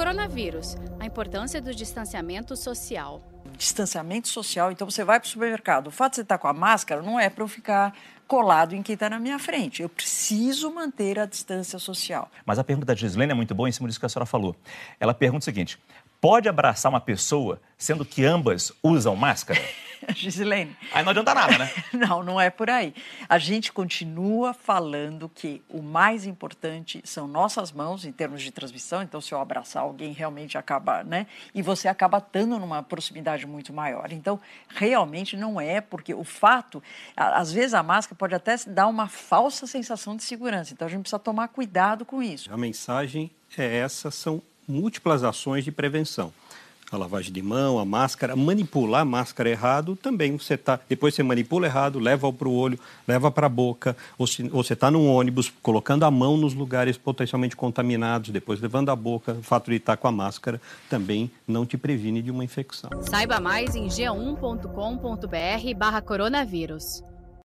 Coronavírus, a importância do distanciamento social. Distanciamento social, então você vai para o supermercado. O fato de você estar com a máscara não é para eu ficar colado em quem está na minha frente. Eu preciso manter a distância social. Mas a pergunta da Gislene é muito boa em cima disso que a senhora falou. Ela pergunta o seguinte: pode abraçar uma pessoa sendo que ambas usam máscara? Gisilene. Aí não adianta nada, né? não, não é por aí. A gente continua falando que o mais importante são nossas mãos em termos de transmissão. Então, se eu abraçar alguém, realmente acaba, né? E você acaba estando numa proximidade muito maior. Então, realmente não é, porque o fato, às vezes a máscara pode até dar uma falsa sensação de segurança. Então, a gente precisa tomar cuidado com isso. A mensagem é essa: são múltiplas ações de prevenção a lavagem de mão, a máscara, manipular a máscara errado também você tá, depois você manipula errado, leva para o olho, leva para a boca, ou, se, ou você está num ônibus colocando a mão nos lugares potencialmente contaminados, depois levando a boca, o fato de estar com a máscara também não te previne de uma infecção. Saiba mais em g1.com.br/coronavírus.